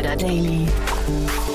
Insider Daily.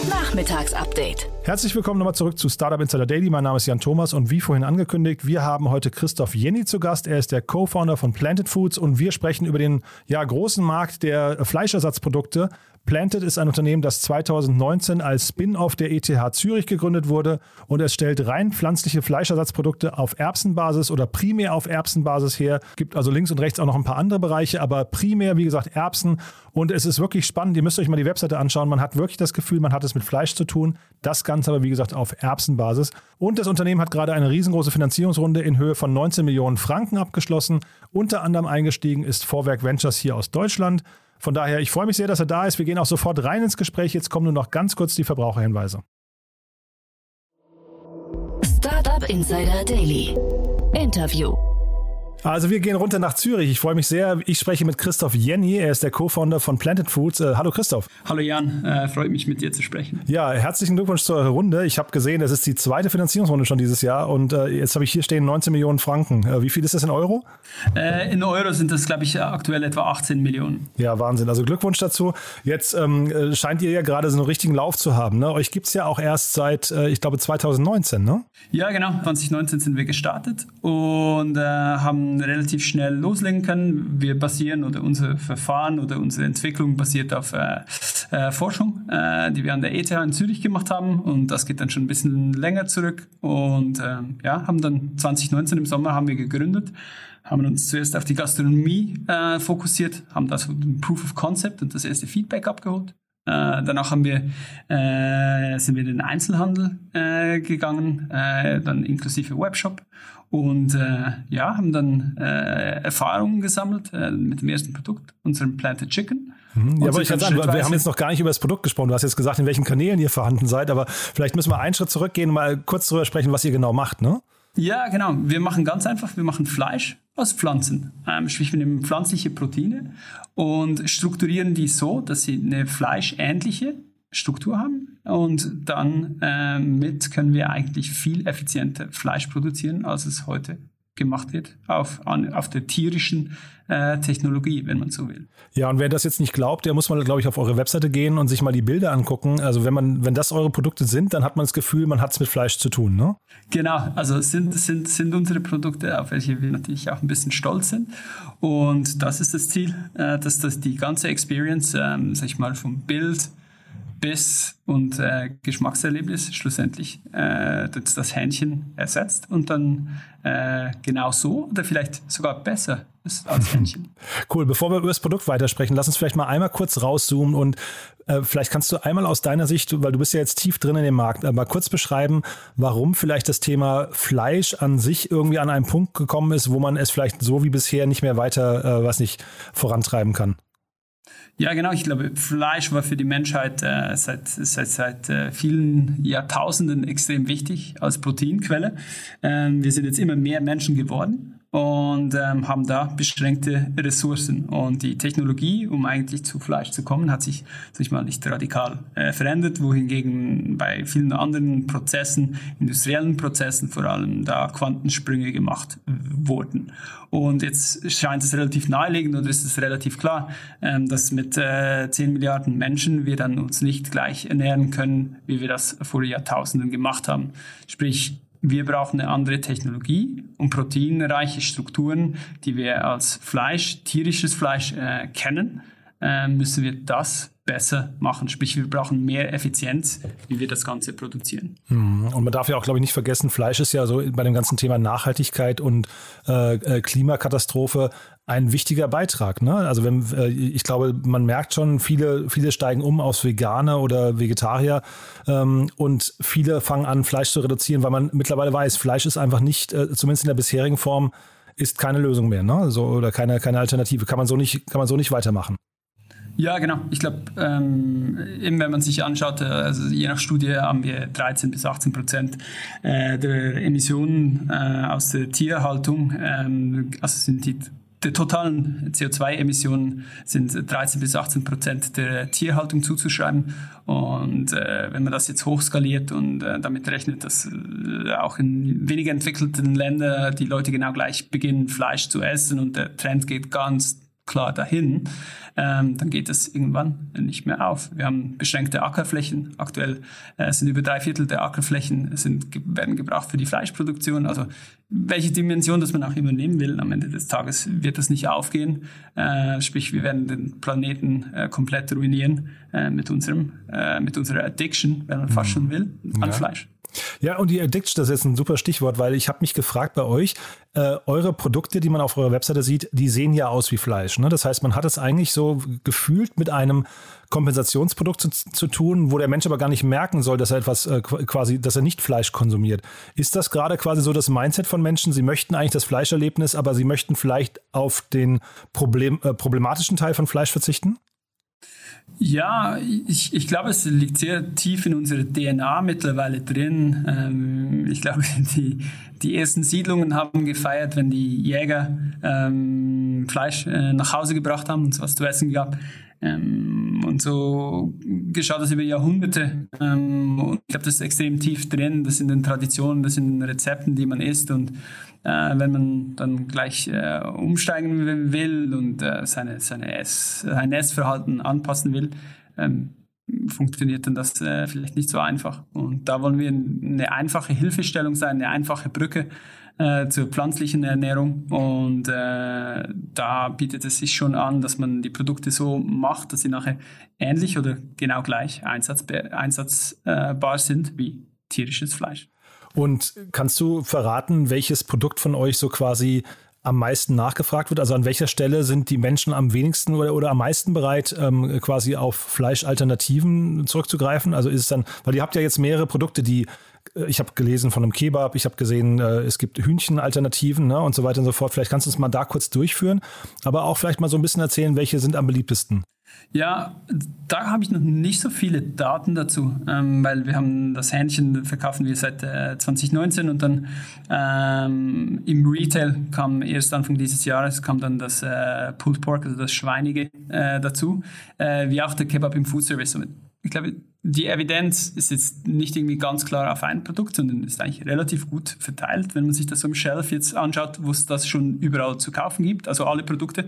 Nachmittagsupdate. Herzlich willkommen nochmal zurück zu Startup Insider Daily. Mein Name ist Jan Thomas und wie vorhin angekündigt, wir haben heute Christoph Jenny zu Gast. Er ist der Co-Founder von Planted Foods und wir sprechen über den ja, großen Markt der Fleischersatzprodukte. Planted ist ein Unternehmen, das 2019 als Spin-off der ETH Zürich gegründet wurde und es stellt rein pflanzliche Fleischersatzprodukte auf Erbsenbasis oder primär auf Erbsenbasis her. Gibt also links und rechts auch noch ein paar andere Bereiche, aber primär, wie gesagt, Erbsen. Und es ist wirklich spannend. Ihr müsst euch mal die Webseite anschauen. Man hat wirklich das Gefühl, man hat es mit Fleisch zu tun. Das Ganze aber, wie gesagt, auf Erbsenbasis. Und das Unternehmen hat gerade eine riesengroße Finanzierungsrunde in Höhe von 19 Millionen Franken abgeschlossen. Unter anderem eingestiegen ist Vorwerk Ventures hier aus Deutschland. Von daher, ich freue mich sehr, dass er da ist. Wir gehen auch sofort rein ins Gespräch. Jetzt kommen nur noch ganz kurz die Verbraucherhinweise. Startup Insider Daily. Interview. Also wir gehen runter nach Zürich. Ich freue mich sehr. Ich spreche mit Christoph Jenny. Er ist der Co-Founder von Planted Foods. Äh, hallo Christoph. Hallo Jan, äh, freut mich mit dir zu sprechen. Ja, herzlichen Glückwunsch zur Runde. Ich habe gesehen, das ist die zweite Finanzierungsrunde schon dieses Jahr und äh, jetzt habe ich hier stehen 19 Millionen Franken. Äh, wie viel ist das in Euro? Äh, in Euro sind das, glaube ich, aktuell etwa 18 Millionen. Ja, Wahnsinn. Also Glückwunsch dazu. Jetzt ähm, äh, scheint ihr ja gerade so einen richtigen Lauf zu haben. Ne? Euch gibt es ja auch erst seit, ich glaube, 2019, ne? Ja, genau. 2019 sind wir gestartet und haben relativ schnell loslegen können. Wir basieren oder unser Verfahren oder unsere Entwicklung basiert auf äh, äh, Forschung, äh, die wir an der ETH in Zürich gemacht haben und das geht dann schon ein bisschen länger zurück und ähm, ja, haben dann 2019 im Sommer haben wir gegründet haben uns zuerst auf die Gastronomie äh, fokussiert, haben das Proof of Concept und das erste Feedback abgeholt. Äh, danach haben wir, äh, sind wir in den Einzelhandel äh, gegangen, äh, dann inklusive Webshop und äh, ja, haben dann äh, Erfahrungen gesammelt äh, mit dem ersten Produkt, unserem Planted Chicken. Mhm. Ja, aber ich kann sagen, wir haben jetzt noch gar nicht über das Produkt gesprochen. Du hast jetzt gesagt, in welchen Kanälen ihr vorhanden seid, aber vielleicht müssen wir einen Schritt zurückgehen und mal kurz darüber sprechen, was ihr genau macht, ne? Ja, genau. Wir machen ganz einfach, wir machen Fleisch aus Pflanzen. Ähm, sprich, wir nehmen pflanzliche Proteine und strukturieren die so, dass sie eine fleischähnliche Struktur haben. Und dann äh, mit können wir eigentlich viel effizienter Fleisch produzieren, als es heute gemacht wird auf, an, auf der tierischen äh, Technologie, wenn man so will. Ja, und wer das jetzt nicht glaubt, der muss mal, glaube ich, auf eure Webseite gehen und sich mal die Bilder angucken. Also wenn man, wenn das eure Produkte sind, dann hat man das Gefühl, man hat es mit Fleisch zu tun, ne? Genau, also sind, sind, sind unsere Produkte, auf welche wir natürlich auch ein bisschen stolz sind. Und das ist das Ziel, äh, dass das die ganze Experience, ähm, sag ich mal, vom Bild Biss und äh, Geschmackserlebnis schlussendlich äh, das, das Hähnchen ersetzt und dann äh, genau so oder vielleicht sogar besser ist als Hähnchen. Cool, bevor wir über das Produkt weitersprechen, lass uns vielleicht mal einmal kurz rauszoomen und äh, vielleicht kannst du einmal aus deiner Sicht, weil du bist ja jetzt tief drin in dem Markt, äh, mal kurz beschreiben, warum vielleicht das Thema Fleisch an sich irgendwie an einen Punkt gekommen ist, wo man es vielleicht so wie bisher nicht mehr weiter, äh, was nicht, vorantreiben kann. Ja, genau. Ich glaube, Fleisch war für die Menschheit äh, seit, seit, seit äh, vielen Jahrtausenden extrem wichtig als Proteinquelle. Ähm, wir sind jetzt immer mehr Menschen geworden und ähm, haben da beschränkte Ressourcen. Und die Technologie, um eigentlich zu Fleisch zu kommen, hat sich, sag ich mal, nicht radikal äh, verändert, wohingegen bei vielen anderen Prozessen, industriellen Prozessen vor allem, da Quantensprünge gemacht wurden. Und jetzt scheint es relativ naheliegend oder ist es relativ klar, ähm, dass mit äh, 10 Milliarden Menschen wir dann uns nicht gleich ernähren können, wie wir das vor Jahrtausenden gemacht haben. Sprich, wir brauchen eine andere Technologie und proteinreiche Strukturen, die wir als Fleisch, tierisches Fleisch äh, kennen, äh, müssen wir das besser machen. Sprich, wir brauchen mehr Effizienz, wie wir das Ganze produzieren. Hm, und man darf ja auch, glaube ich, nicht vergessen, Fleisch ist ja so bei dem ganzen Thema Nachhaltigkeit und äh, äh, Klimakatastrophe ein wichtiger Beitrag. Ne? Also wenn, äh, ich glaube, man merkt schon, viele, viele steigen um aus Veganer oder Vegetarier ähm, und viele fangen an, Fleisch zu reduzieren, weil man mittlerweile weiß, Fleisch ist einfach nicht, äh, zumindest in der bisherigen Form, ist keine Lösung mehr, ne? So, oder keine, keine Alternative. Kann man so nicht, kann man so nicht weitermachen. Ja, genau. Ich glaube, ähm, eben wenn man sich anschaut, äh, also je nach Studie haben wir 13 bis 18 Prozent äh, der Emissionen äh, aus der Tierhaltung, ähm, also sind die der totalen CO2-Emissionen sind 13 bis 18 Prozent der Tierhaltung zuzuschreiben. Und äh, wenn man das jetzt hochskaliert und äh, damit rechnet, dass äh, auch in weniger entwickelten Ländern die Leute genau gleich beginnen, Fleisch zu essen und der Trend geht ganz klar dahin, ähm, dann geht das irgendwann nicht mehr auf. Wir haben beschränkte Ackerflächen. Aktuell äh, sind über drei Viertel der Ackerflächen sind, werden gebraucht für die Fleischproduktion. Also welche Dimension das man auch immer nehmen will, am Ende des Tages wird das nicht aufgehen. Äh, sprich, wir werden den Planeten äh, komplett ruinieren äh, mit, unserem, äh, mit unserer Addiction, wenn man fast schon will, an ja. Fleisch. Ja, und die Addiction, das ist jetzt ein super Stichwort, weil ich habe mich gefragt bei euch, äh, eure Produkte, die man auf eurer Webseite sieht, die sehen ja aus wie Fleisch. Ne? Das heißt, man hat es eigentlich so gefühlt mit einem Kompensationsprodukt zu, zu, tun, wo der Mensch aber gar nicht merken soll, dass er etwas äh, quasi, dass er nicht Fleisch konsumiert. Ist das gerade quasi so das Mindset von Menschen? Sie möchten eigentlich das Fleischerlebnis, aber sie möchten vielleicht auf den Problem, äh, problematischen Teil von Fleisch verzichten? Ja, ich, ich glaube, es liegt sehr tief in unserer DNA mittlerweile drin. Ähm, ich glaube, die, die ersten Siedlungen haben gefeiert, wenn die Jäger ähm, Fleisch äh, nach Hause gebracht haben und es was zu essen gab. Ähm, und so geschah das über Jahrhunderte. Ähm, und ich glaube, das ist extrem tief drin. Das sind den Traditionen, das sind Rezepten, die man isst. Und äh, wenn man dann gleich äh, umsteigen will und äh, seine, seine Ess, sein Essverhalten anpassen will, ähm, funktioniert dann das äh, vielleicht nicht so einfach. Und da wollen wir eine einfache Hilfestellung sein, eine einfache Brücke äh, zur pflanzlichen Ernährung. Und äh, da bietet es sich schon an, dass man die Produkte so macht, dass sie nachher ähnlich oder genau gleich einsatzbar sind wie tierisches Fleisch. Und kannst du verraten, welches Produkt von euch so quasi am meisten nachgefragt wird? Also an welcher Stelle sind die Menschen am wenigsten oder, oder am meisten bereit, ähm, quasi auf Fleischalternativen zurückzugreifen? Also ist es dann, weil ihr habt ja jetzt mehrere Produkte, die äh, ich habe gelesen von einem Kebab, ich habe gesehen, äh, es gibt Hühnchenalternativen ne, und so weiter und so fort. Vielleicht kannst du es mal da kurz durchführen, aber auch vielleicht mal so ein bisschen erzählen, welche sind am beliebtesten. Ja, da habe ich noch nicht so viele Daten dazu, ähm, weil wir haben das Hähnchen verkaufen wir seit äh, 2019 und dann ähm, im Retail kam erst Anfang dieses Jahres kam dann das äh, Pulled Pork, also das Schweinige äh, dazu, äh, wie auch der Kebab im Food Service. Ich glaube, die Evidenz ist jetzt nicht irgendwie ganz klar auf ein Produkt, sondern ist eigentlich relativ gut verteilt, wenn man sich das am Shelf jetzt anschaut, wo es das schon überall zu kaufen gibt. Also alle Produkte.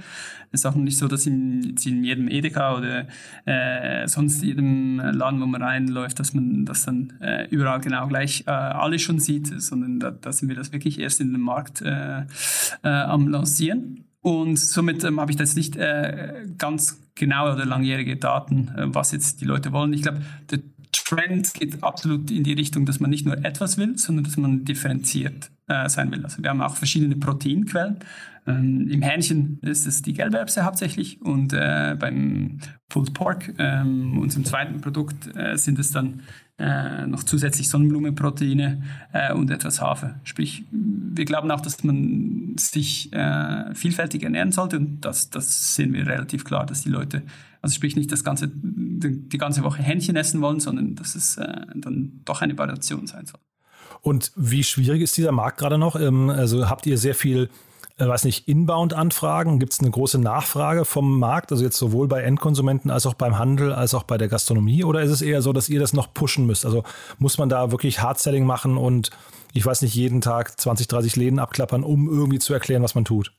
Es ist auch nicht so, dass in, in jedem Edeka oder äh, sonst jedem Laden, wo man reinläuft, dass man das dann äh, überall genau gleich äh, alle schon sieht, sondern da, da sind wir das wirklich erst in den Markt äh, äh, am Lancieren. Und somit ähm, habe ich das nicht äh, ganz genaue oder langjährige Daten, äh, was jetzt die Leute wollen. Ich glaube, der Trend geht absolut in die Richtung, dass man nicht nur etwas will, sondern dass man differenziert äh, sein will. Also wir haben auch verschiedene Proteinquellen. Ähm, Im Hähnchen ist es die Gelberbse hauptsächlich und äh, beim Pulled Pork, ähm, unserem zweiten Produkt, äh, sind es dann äh, noch zusätzlich Sonnenblumenproteine äh, und etwas Hafer. Sprich, wir glauben auch, dass man sich äh, vielfältig ernähren sollte und das, das sehen wir relativ klar, dass die Leute, also sprich nicht das ganze, die, die ganze Woche Hähnchen essen wollen, sondern dass es äh, dann doch eine Variation sein soll. Und wie schwierig ist dieser Markt gerade noch? Ähm, also habt ihr sehr viel äh, weiß nicht, Inbound-Anfragen? Gibt es eine große Nachfrage vom Markt, also jetzt sowohl bei Endkonsumenten als auch beim Handel, als auch bei der Gastronomie? Oder ist es eher so, dass ihr das noch pushen müsst? Also muss man da wirklich Hard-Selling machen und ich weiß nicht, jeden Tag 20, 30 Läden abklappern, um irgendwie zu erklären, was man tut?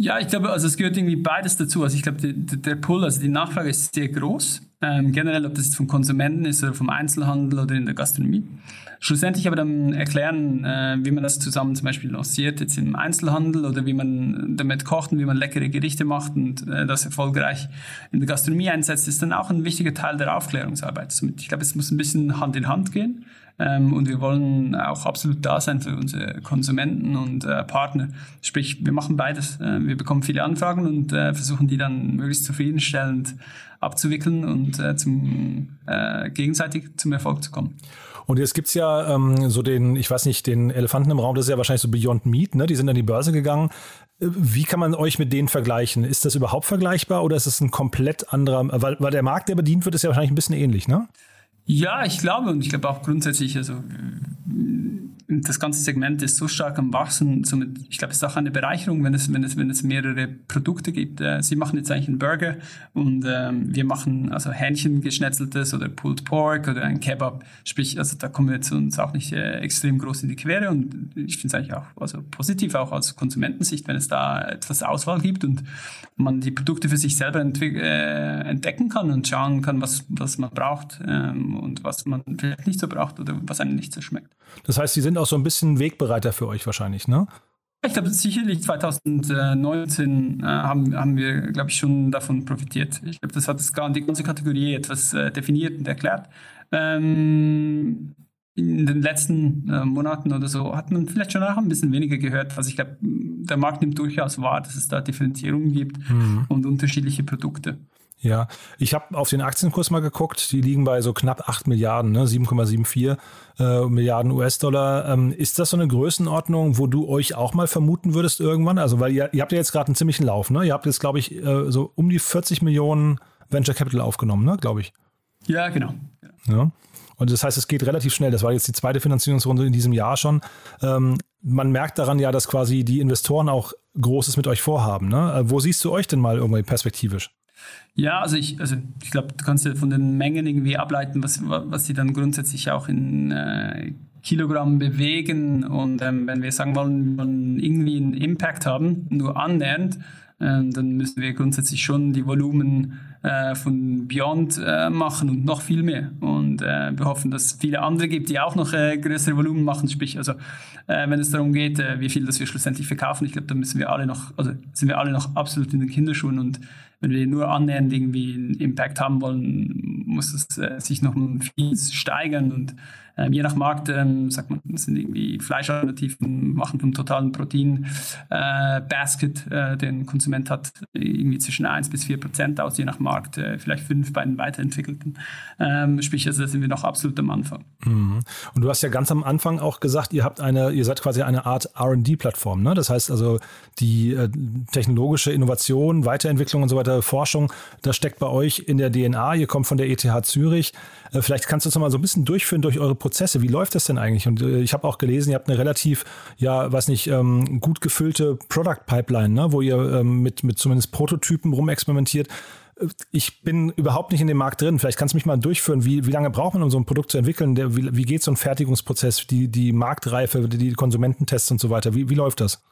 Ja, ich glaube, also es gehört irgendwie beides dazu. Also ich glaube, der Pull, also die Nachfrage ist sehr groß. Ähm, generell, ob das jetzt vom Konsumenten ist oder vom Einzelhandel oder in der Gastronomie. Schlussendlich aber dann erklären, äh, wie man das zusammen zum Beispiel lanciert, jetzt im Einzelhandel oder wie man damit kocht und wie man leckere Gerichte macht und äh, das erfolgreich in der Gastronomie einsetzt, ist dann auch ein wichtiger Teil der Aufklärungsarbeit. Ich glaube, es muss ein bisschen Hand in Hand gehen. Ähm, und wir wollen auch absolut da sein für unsere Konsumenten und äh, Partner. Sprich, wir machen beides. Äh, wir bekommen viele Anfragen und äh, versuchen die dann möglichst zufriedenstellend abzuwickeln und äh, zum, äh, gegenseitig zum Erfolg zu kommen. Und jetzt gibt es ja ähm, so den, ich weiß nicht, den Elefanten im Raum, das ist ja wahrscheinlich so Beyond Meat, ne? Die sind an die Börse gegangen. Äh, wie kann man euch mit denen vergleichen? Ist das überhaupt vergleichbar oder ist es ein komplett anderer, weil, weil der Markt, der bedient wird, ist ja wahrscheinlich ein bisschen ähnlich, ne? Ja, ich glaube und ich glaube auch grundsätzlich, also das ganze Segment ist so stark am Wachsen. Somit, ich glaube, es ist auch eine Bereicherung, wenn es, wenn es, wenn es mehrere Produkte gibt. Äh, Sie machen jetzt eigentlich einen Burger und ähm, wir machen also Hähnchen geschnetzeltes oder Pulled Pork oder ein Kebab. Sprich, also da kommen wir jetzt uns auch nicht äh, extrem groß in die Quere und ich finde es eigentlich auch also positiv auch aus Konsumentensicht, wenn es da etwas Auswahl gibt und man die Produkte für sich selber äh, entdecken kann und schauen kann, was, was man braucht ähm, und was man vielleicht nicht so braucht oder was einem nicht so schmeckt. Das heißt, Sie sind auch so ein bisschen Wegbereiter für euch wahrscheinlich, ne? Ich glaube, sicherlich 2019 äh, haben, haben wir, glaube ich, schon davon profitiert. Ich glaube, das hat das, die ganze Kategorie etwas äh, definiert und erklärt. Ähm, in den letzten äh, Monaten oder so hat man vielleicht schon auch ein bisschen weniger gehört. Also ich glaube, der Markt nimmt durchaus wahr, dass es da Differenzierungen gibt mhm. und unterschiedliche Produkte. Ja, ich habe auf den Aktienkurs mal geguckt, die liegen bei so knapp 8 Milliarden, ne? 7,74 äh, Milliarden US-Dollar. Ähm, ist das so eine Größenordnung, wo du euch auch mal vermuten würdest irgendwann? Also, weil ihr, ihr habt ja jetzt gerade einen ziemlichen Lauf, ne? Ihr habt jetzt, glaube ich, äh, so um die 40 Millionen Venture Capital aufgenommen, ne, glaube ich. Ja, genau. Ja. Und das heißt, es geht relativ schnell. Das war jetzt die zweite Finanzierungsrunde in diesem Jahr schon. Ähm, man merkt daran ja, dass quasi die Investoren auch Großes mit euch vorhaben. Ne? Äh, wo siehst du euch denn mal irgendwie perspektivisch? Ja, also ich, also ich glaube, du kannst ja von den Mengen irgendwie ableiten, was, was sie dann grundsätzlich auch in äh, Kilogramm bewegen. Und ähm, wenn wir sagen wollen, wollen irgendwie einen Impact haben, nur annähernd, äh, dann müssen wir grundsätzlich schon die Volumen äh, von Beyond äh, machen und noch viel mehr. Und äh, wir hoffen, dass es viele andere gibt, die auch noch äh, größere Volumen machen. Sprich, also äh, wenn es darum geht, wie viel das wir schlussendlich verkaufen, ich glaube, da müssen wir alle noch, also sind wir alle noch absolut in den Kinderschuhen und wenn wir nur annähernd irgendwie einen Impact haben wollen, muss es äh, sich noch viel steigern und äh, je nach Markt, ähm, sagt man, sind irgendwie Fleischalternativen, machen vom totalen Protein-Basket, äh, äh, den Konsument hat, irgendwie zwischen 1 bis 4 Prozent aus, je nach Markt, äh, vielleicht 5 bei den weiterentwickelten. Ähm, sprich, also da sind wir noch absolut am Anfang. Mhm. Und du hast ja ganz am Anfang auch gesagt, ihr habt eine, ihr seid quasi eine Art RD-Plattform, ne? Das heißt also, die äh, technologische Innovation, Weiterentwicklung und so weiter, Forschung, das steckt bei euch in der DNA. Ihr kommt von der ETH Zürich. Äh, vielleicht kannst du uns mal so ein bisschen durchführen durch eure Prozesse. Wie läuft das denn eigentlich? Und äh, ich habe auch gelesen, ihr habt eine relativ, ja, weiß nicht, ähm, gut gefüllte Product Pipeline, ne? wo ihr ähm, mit, mit zumindest Prototypen rumexperimentiert. Ich bin überhaupt nicht in dem Markt drin. Vielleicht kannst du mich mal durchführen. Wie, wie lange braucht man, um so ein Produkt zu entwickeln? Der, wie, wie geht so ein Fertigungsprozess, die, die Marktreife, die Konsumententests und so weiter? Wie, wie läuft das?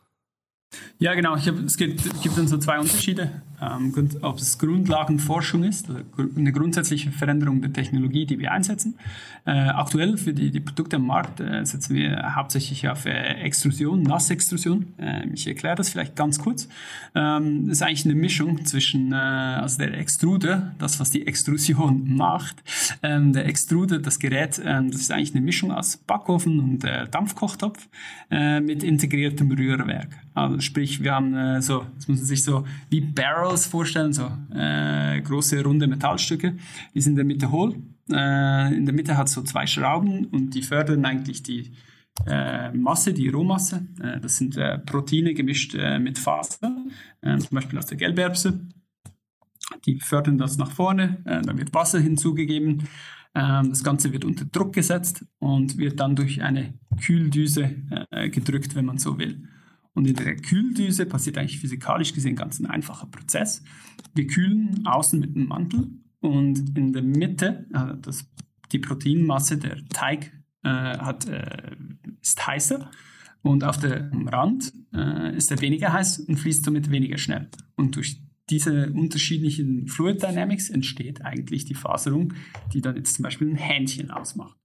Ja, genau. Hab, es gibt, gibt dann so zwei Unterschiede. Ähm, ob es Grundlagenforschung ist, also eine grundsätzliche Veränderung der Technologie, die wir einsetzen. Äh, aktuell für die, die Produkte am Markt äh, setzen wir hauptsächlich auf äh, Extrusion, Nassextrusion. Äh, ich erkläre das vielleicht ganz kurz. Ähm, das ist eigentlich eine Mischung zwischen äh, also der Extruder, das, was die Extrusion macht. Ähm, der Extruder, das Gerät, ähm, das ist eigentlich eine Mischung aus Backofen und Dampfkochtopf mit integriertem Rührwerk. Also sprich, wir haben so, das muss man sich so wie Barrels vorstellen, so äh, große runde Metallstücke. Die sind in der Mitte hohl. Äh, in der Mitte hat so zwei Schrauben und die fördern eigentlich die äh, Masse, die Rohmasse. Äh, das sind äh, Proteine gemischt mit Faser, zum Beispiel aus der Gelberbse. Die fördern das nach vorne, dann wird Wasser hinzugegeben. Ähm, das Ganze wird unter Druck gesetzt und wird dann durch eine Kühldüse gedrückt, wenn man so will. Und in der Kühldüse passiert eigentlich physikalisch gesehen ganz ein einfacher Prozess. Wir kühlen außen mit einem Mantel und in der Mitte, also das, die Proteinmasse, der Teig äh, hat, äh, ist heißer und auf dem Rand äh, ist er weniger heiß und fließt somit weniger schnell. Und durch diese unterschiedlichen Fluid Dynamics entsteht eigentlich die Faserung, die dann jetzt zum Beispiel ein Hähnchen ausmacht.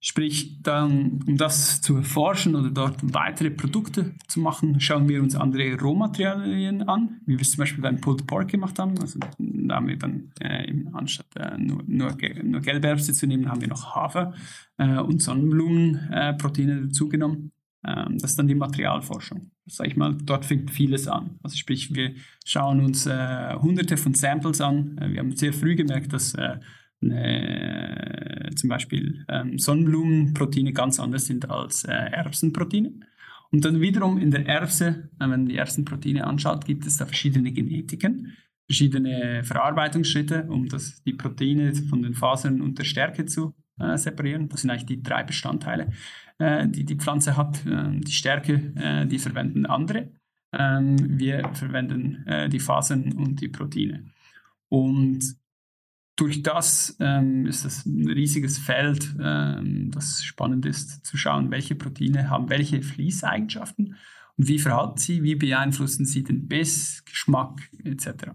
Sprich, dann, um das zu erforschen oder dort weitere Produkte zu machen, schauen wir uns andere Rohmaterialien an, wie wir es zum Beispiel beim Pulled Pork gemacht haben. Also da haben wir dann, äh, anstatt äh, nur, nur, nur Gelberbse zu nehmen, haben wir noch Hafer äh, und Sonnenblumenproteine äh, dazugenommen. Ähm, das ist dann die Materialforschung. Sag ich mal, dort fängt vieles an. Also sprich, wir schauen uns äh, hunderte von Samples an. Äh, wir haben sehr früh gemerkt, dass äh, zum Beispiel ähm, Sonnenblumenproteine ganz anders sind als äh, Erbsenproteine. Und dann wiederum in der Erbse, äh, wenn man die Erbsenproteine anschaut, gibt es da verschiedene Genetiken, verschiedene Verarbeitungsschritte, um das, die Proteine von den Fasern und der Stärke zu äh, separieren. Das sind eigentlich die drei Bestandteile, äh, die die Pflanze hat. Ähm, die Stärke, äh, die verwenden andere. Ähm, wir verwenden äh, die Fasern und die Proteine. Und durch das ähm, ist das ein riesiges Feld, ähm, das spannend ist zu schauen, welche Proteine haben welche Fließeigenschaften und wie verhalten sie, wie beeinflussen sie den Biss, Geschmack etc.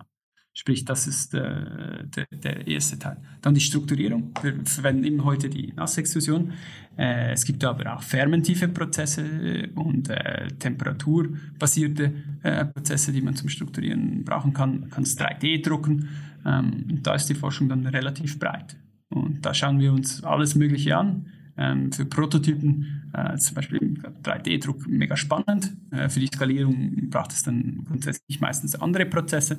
Sprich, das ist äh, der, der, erste Teil. Dann die Strukturierung. Wir verwenden immer heute die Nassextrusion. Äh, es gibt aber auch fermentive Prozesse und äh, temperaturbasierte äh, Prozesse, die man zum Strukturieren brauchen kann. Man kann es 3D drucken. Ähm, da ist die Forschung dann relativ breit. Und da schauen wir uns alles Mögliche an. Ähm, für Prototypen, äh, zum Beispiel 3D-Druck, mega spannend. Äh, für die Skalierung braucht es dann grundsätzlich meistens andere Prozesse.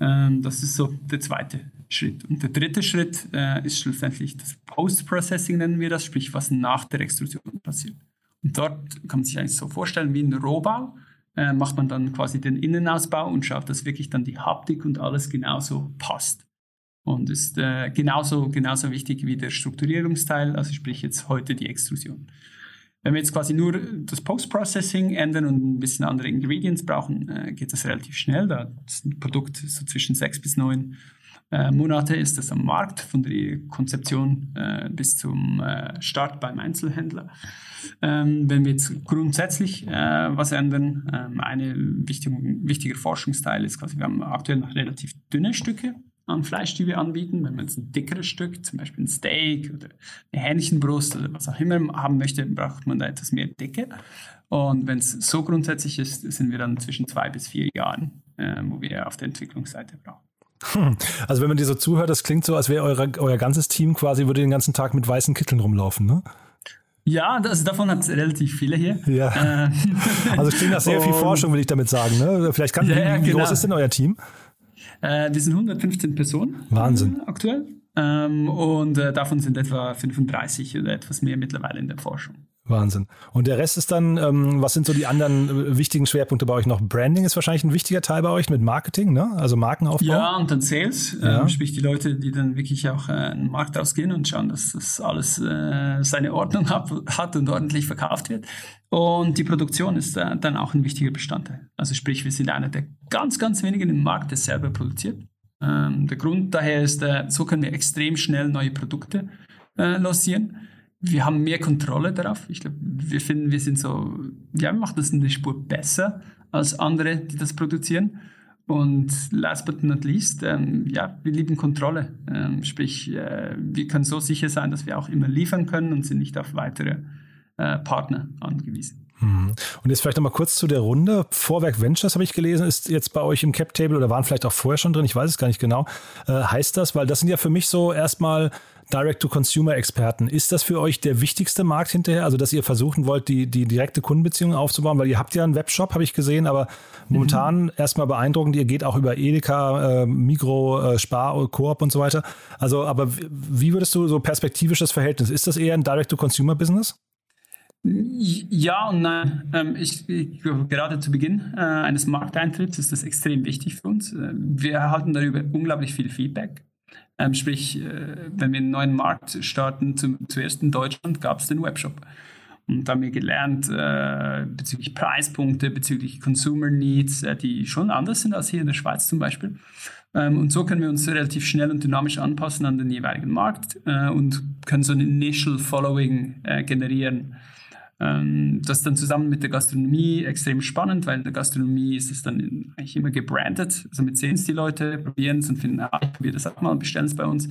Ähm, das ist so der zweite Schritt. Und der dritte Schritt äh, ist schlussendlich das Post-Processing, nennen wir das, sprich, was nach der Extrusion passiert. Und dort kann man sich eigentlich so vorstellen, wie ein Rohbau, äh, macht man dann quasi den Innenausbau und schaut, dass wirklich dann die Haptik und alles genauso passt. Und ist äh, genauso, genauso wichtig wie der Strukturierungsteil, also sprich jetzt heute die Extrusion. Wenn wir jetzt quasi nur das Post-Processing ändern und ein bisschen andere Ingredients brauchen, äh, geht das relativ schnell. Da ist ein Produkt so zwischen sechs bis neun äh, Monate ist das am Markt, von der Konzeption äh, bis zum äh, Start beim Einzelhändler. Ähm, wenn wir jetzt grundsätzlich äh, was ändern, ähm, eine wichtige, wichtiger Forschungsteil ist quasi, wir haben aktuell noch relativ dünne Stücke, an Fleisch, die wir anbieten. Wenn man jetzt ein dickeres Stück, zum Beispiel ein Steak oder eine Hähnchenbrust oder was auch immer haben möchte, braucht man da etwas mehr Dicke. Und wenn es so grundsätzlich ist, sind wir dann zwischen zwei bis vier Jahren, äh, wo wir auf der Entwicklungsseite brauchen. Hm. Also wenn man dir so zuhört, das klingt so, als wäre euer ganzes Team quasi, würde den ganzen Tag mit weißen Kitteln rumlaufen, ne? Ja, das, davon hat es relativ viele hier. Ja. Äh. Also es klingt nach sehr viel Forschung, will ich damit sagen. Ne? Vielleicht kann, ja, wie, wie genau. groß ist denn euer Team? Äh, wir sind 115 Personen. Wahnsinn. Aktuell. Ähm, und äh, davon sind etwa 35 oder etwas mehr mittlerweile in der Forschung. Wahnsinn. Und der Rest ist dann, ähm, was sind so die anderen äh, wichtigen Schwerpunkte bei euch noch? Branding ist wahrscheinlich ein wichtiger Teil bei euch mit Marketing, ne? Also Markenaufbau. Ja, und dann Sales, ja. ähm, sprich die Leute, die dann wirklich auch äh, in den Markt rausgehen und schauen, dass das alles äh, seine Ordnung hat, hat und ordentlich verkauft wird. Und die Produktion ist äh, dann auch ein wichtiger Bestandteil. Also sprich, wir sind einer der ganz, ganz wenigen im Markt, der selber produziert. Ähm, der Grund daher ist, äh, so können wir extrem schnell neue Produkte äh, lancieren wir haben mehr Kontrolle darauf. Ich glaube, wir finden, wir sind so, ja, wir machen das eine Spur besser als andere, die das produzieren. Und last but not least, ähm, ja, wir lieben Kontrolle. Ähm, sprich, äh, wir können so sicher sein, dass wir auch immer liefern können und sind nicht auf weitere äh, Partner angewiesen. Mhm. Und jetzt vielleicht nochmal kurz zu der Runde. Vorwerk Ventures habe ich gelesen, ist jetzt bei euch im Cap Table oder waren vielleicht auch vorher schon drin, ich weiß es gar nicht genau. Äh, heißt das, weil das sind ja für mich so erstmal Direct-to-Consumer-Experten. Ist das für euch der wichtigste Markt hinterher? Also, dass ihr versuchen wollt, die, die direkte Kundenbeziehung aufzubauen? Weil ihr habt ja einen Webshop, habe ich gesehen, aber momentan mhm. erstmal beeindruckend, ihr geht auch über Edeka, äh, Migro, äh, Spar, Coop und so weiter. Also, aber wie würdest du so perspektivisch das Verhältnis? Ist das eher ein Direct-to-Consumer-Business? Ja und nein. Ähm, ich, ich, gerade zu Beginn äh, eines Markteintritts ist das extrem wichtig für uns. Äh, wir erhalten darüber unglaublich viel Feedback. Ähm, sprich, äh, wenn wir einen neuen Markt starten, zum, zuerst in Deutschland gab es den Webshop. Und da haben wir gelernt äh, bezüglich Preispunkte, bezüglich Consumer Needs, äh, die schon anders sind als hier in der Schweiz zum Beispiel. Ähm, und so können wir uns relativ schnell und dynamisch anpassen an den jeweiligen Markt äh, und können so ein Initial Following äh, generieren. Ähm, das dann zusammen mit der Gastronomie extrem spannend, weil in der Gastronomie ist es dann eigentlich immer gebrandet. Also mit sehen es die Leute, probieren es und finden, ah, ich probiere das auch mal und bestellen es bei uns.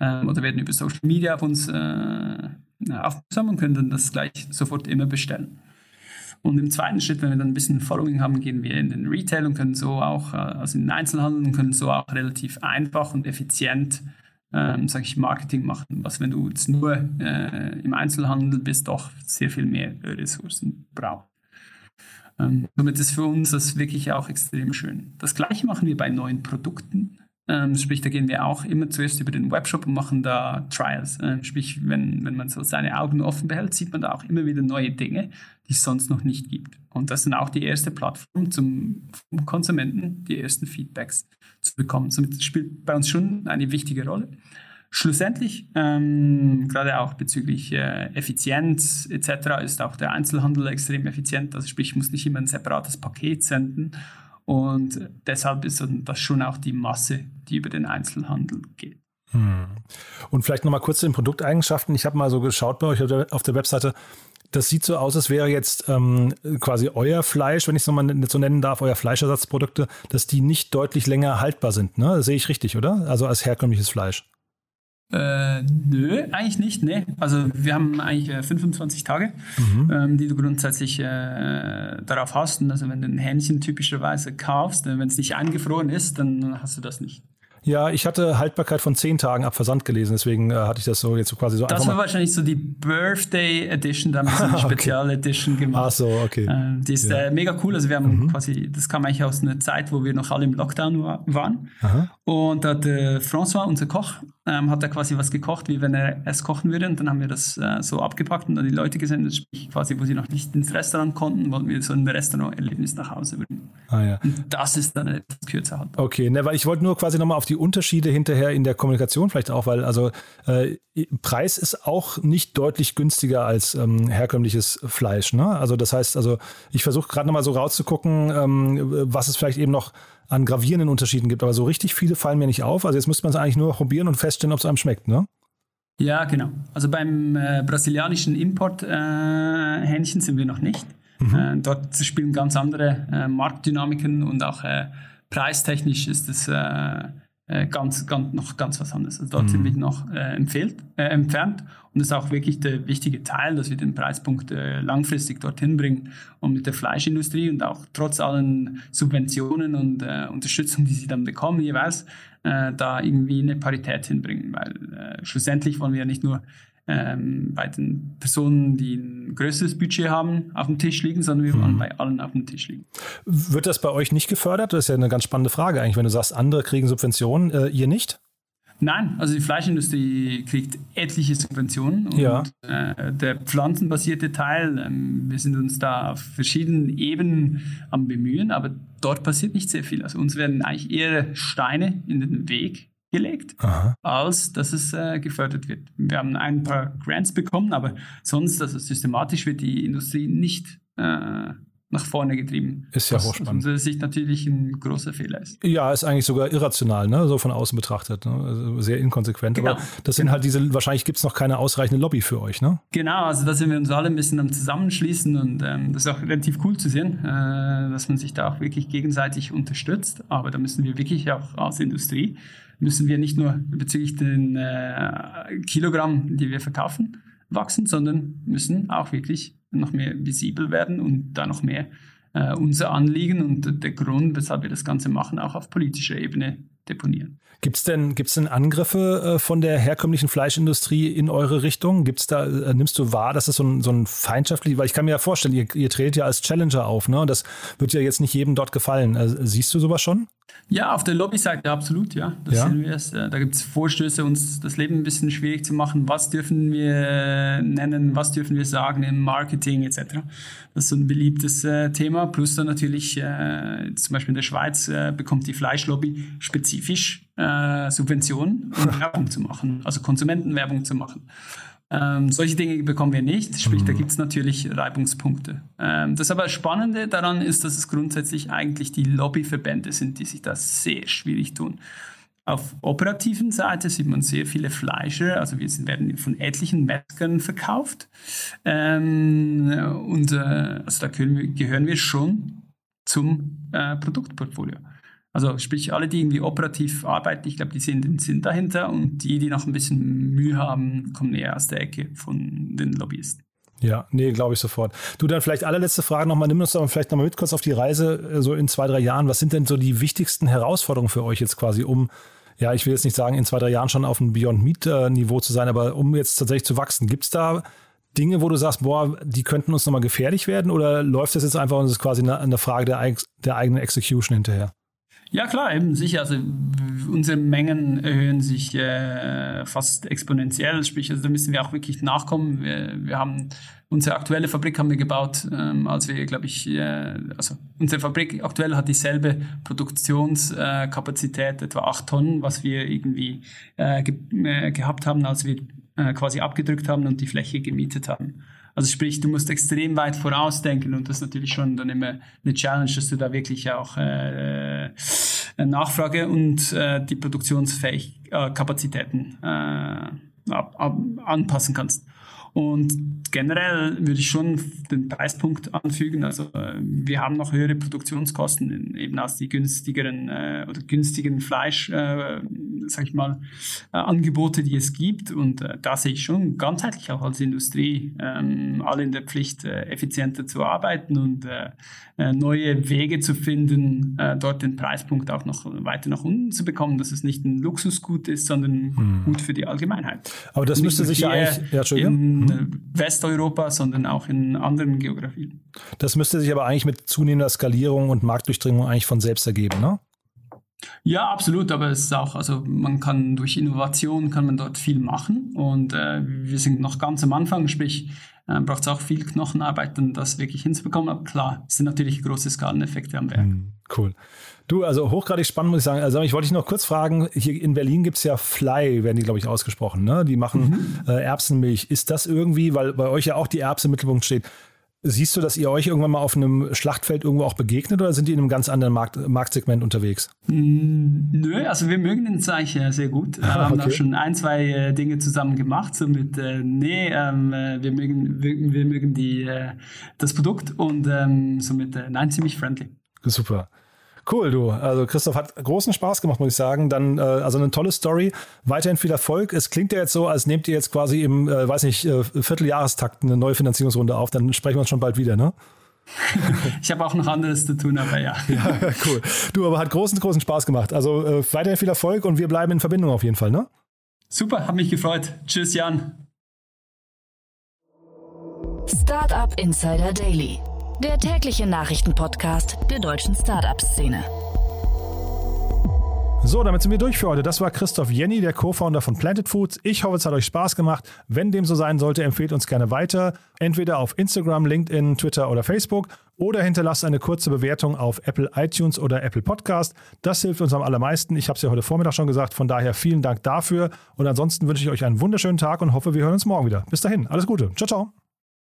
Ähm, oder werden über Social Media auf uns äh, aufmerksam und können dann das gleich sofort immer bestellen. Und im zweiten Schritt, wenn wir dann ein bisschen Following haben, gehen wir in den Retail und können so auch, äh, also in den Einzelhandel und können so auch relativ einfach und effizient ähm, sage ich, Marketing machen, was wenn du jetzt nur äh, im Einzelhandel bist, doch sehr viel mehr Ressourcen braucht. Ähm, somit ist für uns das wirklich auch extrem schön. Das gleiche machen wir bei neuen Produkten. Ähm, sprich, da gehen wir auch immer zuerst über den Webshop und machen da Trials. Ähm, sprich, wenn, wenn man so seine Augen offen behält, sieht man da auch immer wieder neue Dinge, die es sonst noch nicht gibt. Und das sind auch die erste Plattform zum Konsumenten, die ersten Feedbacks zu bekommen. Somit spielt bei uns schon eine wichtige Rolle. Schlussendlich, ähm, gerade auch bezüglich äh, Effizienz etc., ist auch der Einzelhandel extrem effizient. Also sprich, ich muss nicht immer ein separates Paket senden. Und deshalb ist das schon auch die Masse, die über den Einzelhandel geht. Hm. Und vielleicht nochmal kurz zu den Produkteigenschaften. Ich habe mal so geschaut bei euch auf der Webseite. Das sieht so aus, als wäre jetzt ähm, quasi euer Fleisch, wenn ich es nochmal so nennen darf, euer Fleischersatzprodukte, dass die nicht deutlich länger haltbar sind. Ne? Das sehe ich richtig, oder? Also als herkömmliches Fleisch. Äh, nö, eigentlich nicht. Nee. Also wir haben eigentlich äh, 25 Tage, mhm. ähm, die du grundsätzlich äh, darauf hast. Und also wenn du ein Hähnchen typischerweise kaufst, äh, wenn es nicht eingefroren ist, dann hast du das nicht. Ja, ich hatte Haltbarkeit von zehn Tagen ab Versand gelesen, deswegen äh, hatte ich das so jetzt so quasi so Das war wahrscheinlich so die Birthday Edition, da haben wir so eine Spezial Edition gemacht. Ach so, okay. Äh, die ist ja. äh, mega cool. Also wir haben mhm. quasi, das kam eigentlich aus einer Zeit, wo wir noch alle im Lockdown waren. Aha. Und da hat äh, François, unser Koch, ähm, hat er quasi was gekocht, wie wenn er es kochen würde. Und dann haben wir das äh, so abgepackt und dann die Leute gesendet, sprich quasi, wo sie noch nicht ins Restaurant konnten, wollten wir so ein Restaurant-Erlebnis nach Hause bringen. Ah, ja. Und das ist dann etwas kürzer halt. Okay, ne, weil ich wollte nur quasi nochmal auf die Unterschiede hinterher in der Kommunikation vielleicht auch, weil also äh, Preis ist auch nicht deutlich günstiger als ähm, herkömmliches Fleisch. Ne? Also das heißt, also ich versuche gerade nochmal so rauszugucken, ähm, was es vielleicht eben noch an gravierenden Unterschieden gibt. Aber so richtig viele fallen mir nicht auf. Also jetzt müsste man es eigentlich nur probieren und feststellen, ob es einem schmeckt, ne? Ja, genau. Also beim äh, brasilianischen Import-Hähnchen äh, sind wir noch nicht. Mhm. Äh, dort spielen ganz andere äh, Marktdynamiken und auch äh, preistechnisch ist es äh, ganz, ganz, noch ganz was anderes. Also dort mhm. sind wir noch äh, empfehlt, äh, entfernt und das ist auch wirklich der wichtige Teil, dass wir den Preispunkt äh, langfristig dorthin bringen und mit der Fleischindustrie und auch trotz allen Subventionen und äh, Unterstützung, die sie dann bekommen jeweils, da irgendwie eine Parität hinbringen, weil schlussendlich wollen wir ja nicht nur ähm, bei den Personen, die ein größeres Budget haben, auf dem Tisch liegen, sondern wir wollen mhm. bei allen auf dem Tisch liegen. Wird das bei euch nicht gefördert? Das ist ja eine ganz spannende Frage eigentlich, wenn du sagst, andere kriegen Subventionen, äh, ihr nicht? Nein, also die Fleischindustrie kriegt etliche Subventionen und ja. äh, der pflanzenbasierte Teil, ähm, wir sind uns da auf verschiedenen Ebenen am Bemühen, aber dort passiert nicht sehr viel. Also uns werden eigentlich eher Steine in den Weg gelegt, Aha. als dass es äh, gefördert wird. Wir haben ein paar Grants bekommen, aber sonst, also systematisch wird die Industrie nicht äh, nach vorne getrieben. Ist ja hochspannend. Aus unserer Sicht natürlich ein großer Fehler ist. Ja, ist eigentlich sogar irrational, ne? so von außen betrachtet. Ne? Also sehr inkonsequent. Genau. Aber das sind halt diese, wahrscheinlich gibt es noch keine ausreichende Lobby für euch, ne? Genau, also da sind wir uns alle ein bisschen am Zusammenschließen und ähm, das ist auch relativ cool zu sehen, äh, dass man sich da auch wirklich gegenseitig unterstützt. Aber da müssen wir wirklich auch als Industrie müssen wir nicht nur bezüglich den äh, Kilogramm, die wir verkaufen, wachsen, sondern müssen auch wirklich noch mehr visibel werden und da noch mehr äh, unser Anliegen und der Grund, weshalb wir das Ganze machen, auch auf politischer Ebene deponieren. Gibt es denn, gibt's denn Angriffe äh, von der herkömmlichen Fleischindustrie in eure Richtung? Gibt's da, äh, nimmst du wahr, dass das so ein, so ein feindschaftlich, weil ich kann mir ja vorstellen, ihr, ihr tretet ja als Challenger auf, ne? Und das wird ja jetzt nicht jedem dort gefallen. Äh, siehst du sowas schon? Ja, auf der Lobbyseite absolut, ja. Ja. sehen wir es. Da gibt es Vorstöße, uns das Leben ein bisschen schwierig zu machen. Was dürfen wir nennen, was dürfen wir sagen im Marketing etc. Das ist so ein beliebtes äh, Thema. Plus dann natürlich, äh, zum Beispiel in der Schweiz äh, bekommt die Fleischlobby spezifisch äh, Subventionen, um Werbung zu machen, also Konsumentenwerbung zu machen. Ähm, solche Dinge bekommen wir nicht, sprich, mhm. da gibt es natürlich Reibungspunkte. Ähm, das aber Spannende daran ist, dass es grundsätzlich eigentlich die Lobbyverbände sind, die sich da sehr schwierig tun. Auf operativen Seite sieht man sehr viele Fleischer, also wir werden von etlichen Metzgern verkauft. Ähm, und äh, also da wir, gehören wir schon zum äh, Produktportfolio. Also sprich, alle, die irgendwie operativ arbeiten, ich glaube, die sehen den Sinn dahinter und die, die noch ein bisschen Mühe haben, kommen eher aus der Ecke von den Lobbyisten. Ja, nee, glaube ich sofort. Du, dann vielleicht allerletzte Frage nochmal, nimm uns doch vielleicht nochmal mit kurz auf die Reise, äh, so in zwei, drei Jahren. Was sind denn so die wichtigsten Herausforderungen für euch jetzt quasi, um, ja, ich will jetzt nicht sagen, in zwei, drei Jahren schon auf einem Beyond Meat-Niveau zu sein, aber um jetzt tatsächlich zu wachsen, gibt es da Dinge, wo du sagst, boah, die könnten uns nochmal gefährlich werden oder läuft das jetzt einfach und es ist quasi eine, eine Frage der, der eigenen Execution hinterher? Ja, klar, eben sicher. Also unsere Mengen erhöhen sich äh, fast exponentiell. Sprich, also da müssen wir auch wirklich nachkommen. Wir, wir haben unsere aktuelle Fabrik haben wir gebaut, ähm, als wir, glaube ich, äh, also unsere Fabrik aktuell hat dieselbe Produktionskapazität, etwa acht Tonnen, was wir irgendwie äh, ge äh, gehabt haben, als wir äh, quasi abgedrückt haben und die Fläche gemietet haben. Also sprich, du musst extrem weit vorausdenken und das ist natürlich schon dann immer eine Challenge, dass du da wirklich auch äh, Nachfrage und äh, die Produktionsfähigkeiten äh, anpassen kannst. Und generell würde ich schon den Preispunkt anfügen. Also äh, wir haben noch höhere Produktionskosten eben aus die günstigeren äh, oder günstigen Fleisch, äh, sag ich mal, äh, Angebote, die es gibt. Und äh, da sehe ich schon ganzheitlich auch als Industrie ähm, alle in der Pflicht, äh, effizienter zu arbeiten und äh, neue Wege zu finden, dort den Preispunkt auch noch weiter nach unten zu bekommen, dass es nicht ein Luxusgut ist, sondern hm. gut für die Allgemeinheit. Aber das müsste sich ja eigentlich, ja, Entschuldigung. Mhm. Westeuropa, sondern auch in anderen Geografien. Das müsste sich aber eigentlich mit zunehmender Skalierung und Marktdurchdringung eigentlich von selbst ergeben, ne? Ja, absolut, aber es ist auch, also man kann durch Innovation kann man dort viel machen und äh, wir sind noch ganz am Anfang, sprich äh, braucht es auch viel Knochenarbeit, um das wirklich hinzubekommen. Aber klar, es sind natürlich große Skaleneffekte am Werk. Mhm, cool. Du, also hochgradig spannend muss ich sagen. Also ich wollte dich noch kurz fragen, hier in Berlin gibt es ja Fly, werden die, glaube ich, ausgesprochen. Ne? Die machen mhm. äh, Erbsenmilch. Ist das irgendwie, weil bei euch ja auch die Erbse im Mittelpunkt steht, siehst du, dass ihr euch irgendwann mal auf einem Schlachtfeld irgendwo auch begegnet oder sind die in einem ganz anderen Markt, Marktsegment unterwegs? Mm, nö, also wir mögen den Zeich sehr gut. Wir haben okay. auch schon ein, zwei äh, Dinge zusammen gemacht, so mit, äh, nee, ähm, äh, wir mögen, wir, wir mögen die, äh, das Produkt und ähm, somit, äh, nein, ziemlich friendly. Super. Cool, du. Also Christoph hat großen Spaß gemacht, muss ich sagen. Dann, äh, also eine tolle Story. Weiterhin viel Erfolg. Es klingt ja jetzt so, als nehmt ihr jetzt quasi im, äh, weiß nicht, äh, Vierteljahrestakt eine neue Finanzierungsrunde auf. Dann sprechen wir uns schon bald wieder, ne? ich habe auch noch anderes zu tun, aber ja. ja. Cool. Du, aber hat großen, großen Spaß gemacht. Also äh, weiterhin viel Erfolg und wir bleiben in Verbindung auf jeden Fall, ne? Super, hat mich gefreut. Tschüss, Jan. Startup Insider Daily der tägliche Nachrichtenpodcast der deutschen Startup-Szene. So, damit sind wir durch für heute. Das war Christoph Jenny, der Co-Founder von Planted Foods. Ich hoffe, es hat euch Spaß gemacht. Wenn dem so sein sollte, empfehlt uns gerne weiter. Entweder auf Instagram, LinkedIn, Twitter oder Facebook oder hinterlasst eine kurze Bewertung auf Apple iTunes oder Apple Podcast. Das hilft uns am allermeisten. Ich habe es ja heute Vormittag schon gesagt. Von daher vielen Dank dafür. Und ansonsten wünsche ich euch einen wunderschönen Tag und hoffe, wir hören uns morgen wieder. Bis dahin, alles Gute. Ciao, ciao.